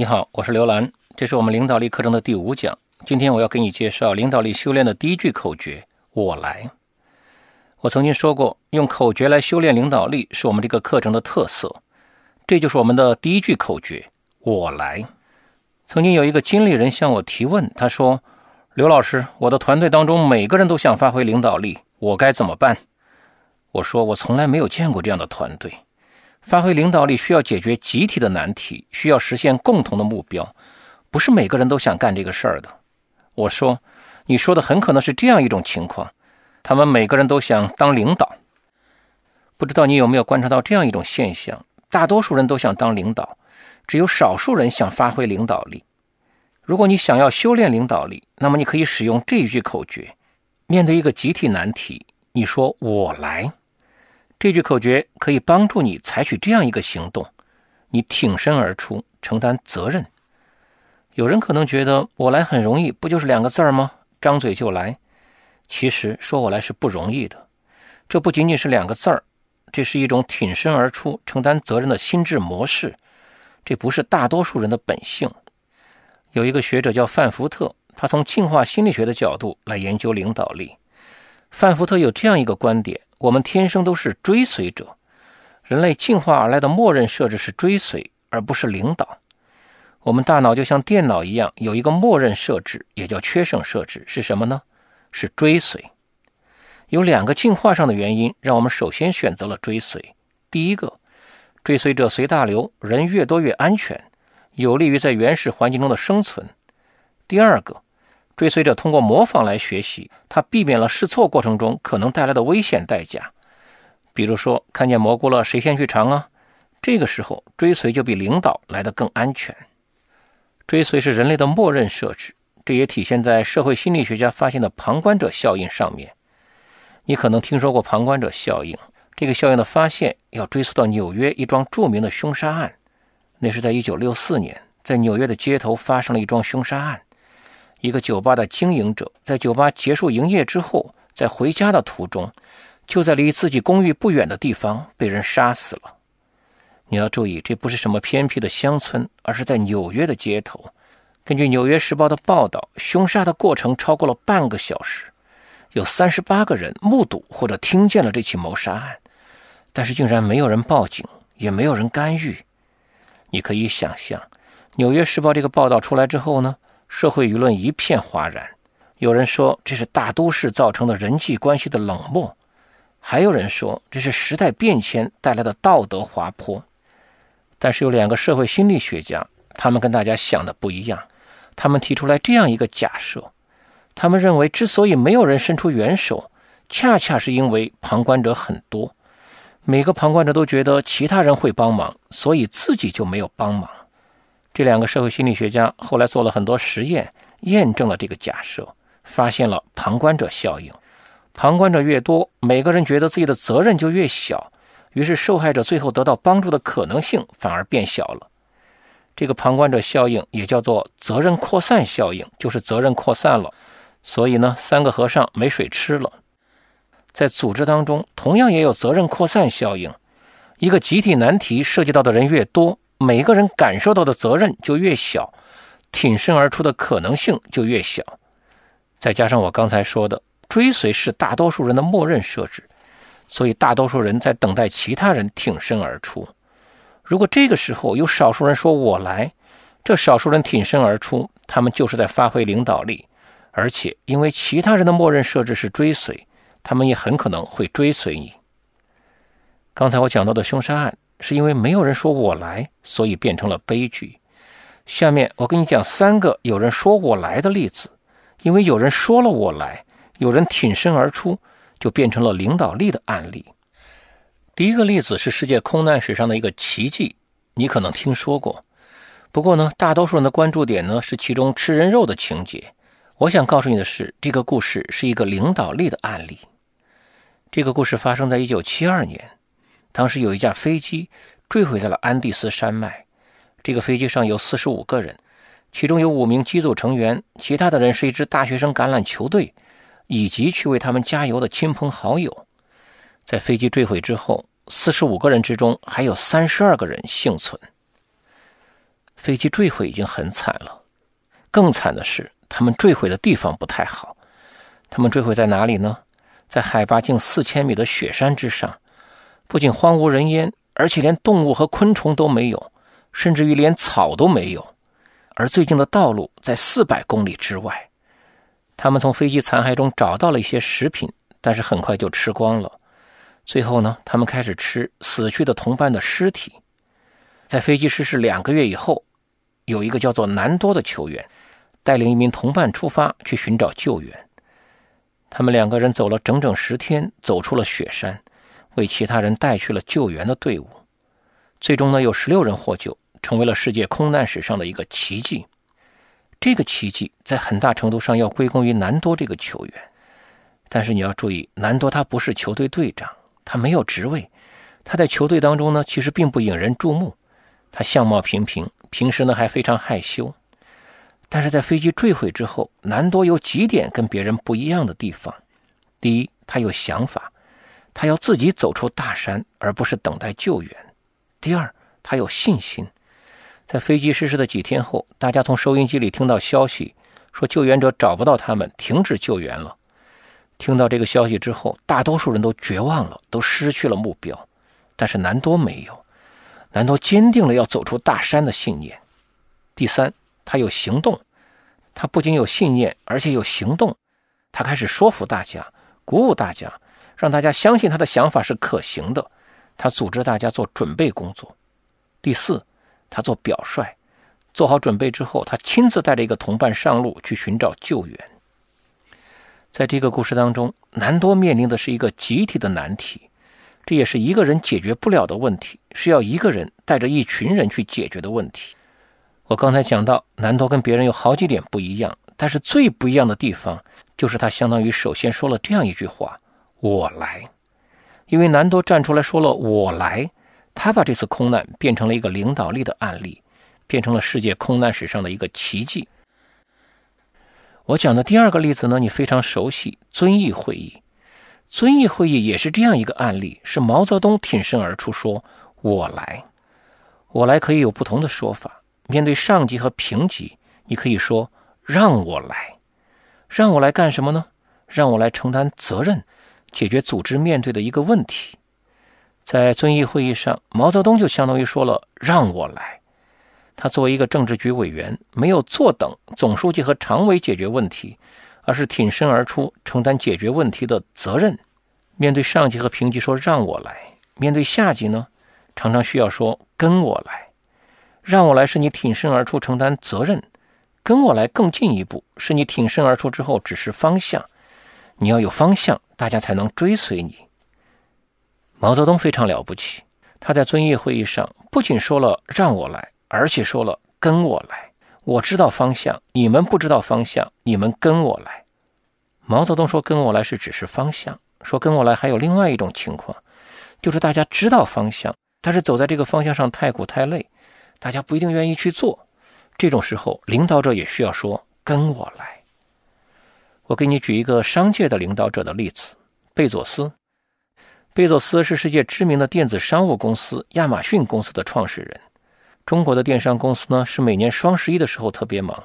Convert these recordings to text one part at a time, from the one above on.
你好，我是刘兰，这是我们领导力课程的第五讲。今天我要给你介绍领导力修炼的第一句口诀：“我来。”我曾经说过，用口诀来修炼领导力是我们这个课程的特色。这就是我们的第一句口诀：“我来。”曾经有一个经理人向我提问，他说：“刘老师，我的团队当中每个人都想发挥领导力，我该怎么办？”我说：“我从来没有见过这样的团队。”发挥领导力需要解决集体的难题，需要实现共同的目标，不是每个人都想干这个事儿的。我说，你说的很可能是这样一种情况：他们每个人都想当领导。不知道你有没有观察到这样一种现象：大多数人都想当领导，只有少数人想发挥领导力。如果你想要修炼领导力，那么你可以使用这一句口诀：面对一个集体难题，你说“我来”。这句口诀可以帮助你采取这样一个行动：你挺身而出，承担责任。有人可能觉得“我来”很容易，不就是两个字儿吗？张嘴就来。其实说“我来”是不容易的。这不仅仅是两个字儿，这是一种挺身而出、承担责任的心智模式。这不是大多数人的本性。有一个学者叫范福特，他从进化心理学的角度来研究领导力。范福特有这样一个观点。我们天生都是追随者，人类进化而来的默认设置是追随，而不是领导。我们大脑就像电脑一样，有一个默认设置，也叫缺省设置，是什么呢？是追随。有两个进化上的原因，让我们首先选择了追随。第一个，追随者随大流，人越多越安全，有利于在原始环境中的生存。第二个。追随者通过模仿来学习，他避免了试错过程中可能带来的危险代价。比如说，看见蘑菇了，谁先去尝啊？这个时候，追随就比领导来得更安全。追随是人类的默认设置，这也体现在社会心理学家发现的旁观者效应上面。你可能听说过旁观者效应，这个效应的发现要追溯到纽约一桩著名的凶杀案。那是在1964年，在纽约的街头发生了一桩凶杀案。一个酒吧的经营者在酒吧结束营业之后，在回家的途中，就在离自己公寓不远的地方被人杀死了。你要注意，这不是什么偏僻的乡村，而是在纽约的街头。根据《纽约时报》的报道，凶杀的过程超过了半个小时，有三十八个人目睹或者听见了这起谋杀案，但是竟然没有人报警，也没有人干预。你可以想象，《纽约时报》这个报道出来之后呢？社会舆论一片哗然，有人说这是大都市造成的人际关系的冷漠，还有人说这是时代变迁带来的道德滑坡。但是有两个社会心理学家，他们跟大家想的不一样，他们提出来这样一个假设：他们认为，之所以没有人伸出援手，恰恰是因为旁观者很多，每个旁观者都觉得其他人会帮忙，所以自己就没有帮忙。这两个社会心理学家后来做了很多实验，验证了这个假设，发现了旁观者效应。旁观者越多，每个人觉得自己的责任就越小，于是受害者最后得到帮助的可能性反而变小了。这个旁观者效应也叫做责任扩散效应，就是责任扩散了，所以呢，三个和尚没水吃了。在组织当中，同样也有责任扩散效应，一个集体难题涉及到的人越多。每个人感受到的责任就越小，挺身而出的可能性就越小。再加上我刚才说的，追随是大多数人的默认设置，所以大多数人在等待其他人挺身而出。如果这个时候有少数人说“我来”，这少数人挺身而出，他们就是在发挥领导力，而且因为其他人的默认设置是追随，他们也很可能会追随你。刚才我讲到的凶杀案。是因为没有人说我来，所以变成了悲剧。下面我跟你讲三个有人说我来的例子，因为有人说了我来，有人挺身而出，就变成了领导力的案例。第一个例子是世界空难史上的一个奇迹，你可能听说过。不过呢，大多数人的关注点呢是其中吃人肉的情节。我想告诉你的是，这个故事是一个领导力的案例。这个故事发生在一九七二年。当时有一架飞机坠毁在了安第斯山脉，这个飞机上有四十五个人，其中有五名机组成员，其他的人是一支大学生橄榄球队，以及去为他们加油的亲朋好友。在飞机坠毁之后，四十五个人之中还有三十二个人幸存。飞机坠毁已经很惨了，更惨的是，他们坠毁的地方不太好。他们坠毁在哪里呢？在海拔近四千米的雪山之上，不仅荒无人烟，而且连动物和昆虫都没有，甚至于连草都没有。而最近的道路在四百公里之外。他们从飞机残骸中找到了一些食品，但是很快就吃光了。最后呢，他们开始吃死去的同伴的尸体。在飞机失事两个月以后，有一个叫做南多的球员，带领一名同伴出发去寻找救援。他们两个人走了整整十天，走出了雪山，为其他人带去了救援的队伍。最终呢，有十六人获救，成为了世界空难史上的一个奇迹。这个奇迹在很大程度上要归功于南多这个球员，但是你要注意，南多他不是球队队长，他没有职位，他在球队当中呢，其实并不引人注目，他相貌平平，平时呢还非常害羞。但是在飞机坠毁之后，南多有几点跟别人不一样的地方：第一，他有想法，他要自己走出大山，而不是等待救援；第二，他有信心。在飞机失事的几天后，大家从收音机里听到消息，说救援者找不到他们，停止救援了。听到这个消息之后，大多数人都绝望了，都失去了目标。但是南多没有，南多坚定了要走出大山的信念。第三，他有行动，他不仅有信念，而且有行动。他开始说服大家，鼓舞大家，让大家相信他的想法是可行的。他组织大家做准备工作。第四。他做表率，做好准备之后，他亲自带着一个同伴上路去寻找救援。在这个故事当中，南多面临的是一个集体的难题，这也是一个人解决不了的问题，是要一个人带着一群人去解决的问题。我刚才讲到，南多跟别人有好几点不一样，但是最不一样的地方就是他相当于首先说了这样一句话：“我来。”因为南多站出来说了“我来”。他把这次空难变成了一个领导力的案例，变成了世界空难史上的一个奇迹。我讲的第二个例子呢，你非常熟悉——遵义会议。遵义会议也是这样一个案例，是毛泽东挺身而出，说：“我来，我来。”可以有不同的说法。面对上级和平级，你可以说：“让我来，让我来干什么呢？让我来承担责任，解决组织面对的一个问题。”在遵义会议上，毛泽东就相当于说了：“让我来。”他作为一个政治局委员，没有坐等总书记和常委解决问题，而是挺身而出，承担解决问题的责任。面对上级和平级说“让我来”，面对下级呢，常常需要说“跟我来”。让我来是你挺身而出承担责任，跟我来更进一步，是你挺身而出之后指示方向。你要有方向，大家才能追随你。毛泽东非常了不起，他在遵义会议上不仅说了“让我来”，而且说了“跟我来”。我知道方向，你们不知道方向，你们跟我来。毛泽东说“跟我来”是指示方向，说“跟我来”还有另外一种情况，就是大家知道方向，但是走在这个方向上太苦太累，大家不一定愿意去做。这种时候，领导者也需要说“跟我来”。我给你举一个商界的领导者的例子：贝佐斯。贝佐斯是世界知名的电子商务公司亚马逊公司的创始人。中国的电商公司呢，是每年双十一的时候特别忙；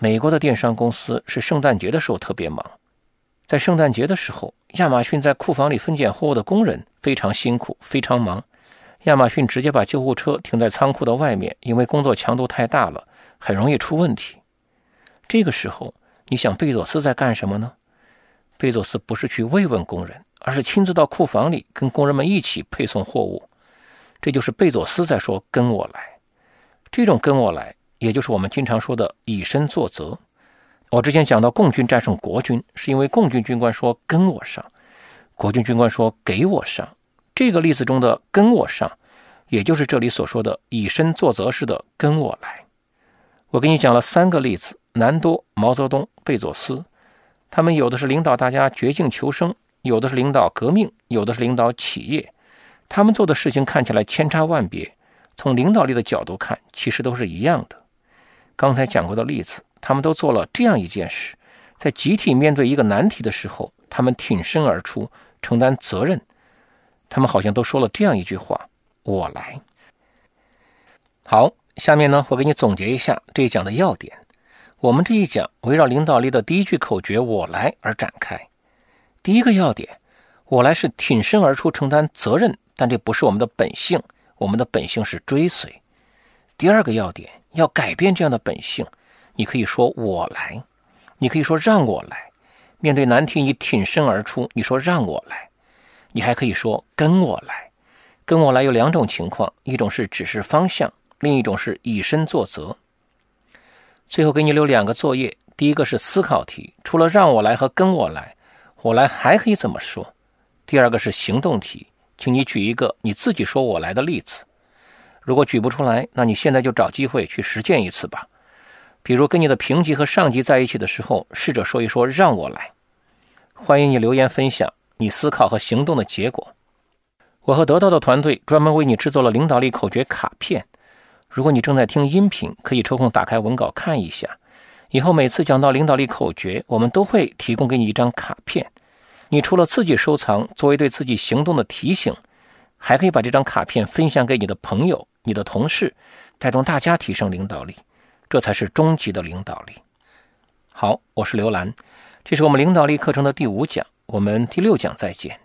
美国的电商公司是圣诞节的时候特别忙。在圣诞节的时候，亚马逊在库房里分拣货物的工人非常辛苦，非常忙。亚马逊直接把救护车停在仓库的外面，因为工作强度太大了，很容易出问题。这个时候，你想贝佐斯在干什么呢？贝佐斯不是去慰问工人。而是亲自到库房里跟工人们一起配送货物，这就是贝佐斯在说“跟我来”。这种“跟我来”，也就是我们经常说的以身作则。我之前讲到共军战胜国军，是因为共军军官说“跟我上”，国军军官说“给我上”。这个例子中的“跟我上”，也就是这里所说的以身作则式的“跟我来”。我给你讲了三个例子：南多、毛泽东、贝佐斯，他们有的是领导大家绝境求生。有的是领导革命，有的是领导企业，他们做的事情看起来千差万别。从领导力的角度看，其实都是一样的。刚才讲过的例子，他们都做了这样一件事：在集体面对一个难题的时候，他们挺身而出，承担责任。他们好像都说了这样一句话：“我来。”好，下面呢，我给你总结一下这一讲的要点。我们这一讲围绕领导力的第一句口诀“我来”而展开。第一个要点，我来是挺身而出承担责任，但这不是我们的本性，我们的本性是追随。第二个要点，要改变这样的本性，你可以说我来，你可以说让我来。面对难题，你挺身而出，你说让我来。你还可以说跟我来，跟我来有两种情况，一种是指示方向，另一种是以身作则。最后给你留两个作业，第一个是思考题，除了让我来和跟我来。我来还可以怎么说？第二个是行动题，请你举一个你自己说我来的例子。如果举不出来，那你现在就找机会去实践一次吧。比如跟你的平级和上级在一起的时候，试着说一说让我来。欢迎你留言分享你思考和行动的结果。我和得到的团队专门为你制作了领导力口诀卡片。如果你正在听音频，可以抽空打开文稿看一下。以后每次讲到领导力口诀，我们都会提供给你一张卡片。你除了自己收藏，作为对自己行动的提醒，还可以把这张卡片分享给你的朋友、你的同事，带动大家提升领导力。这才是终极的领导力。好，我是刘兰，这是我们领导力课程的第五讲，我们第六讲再见。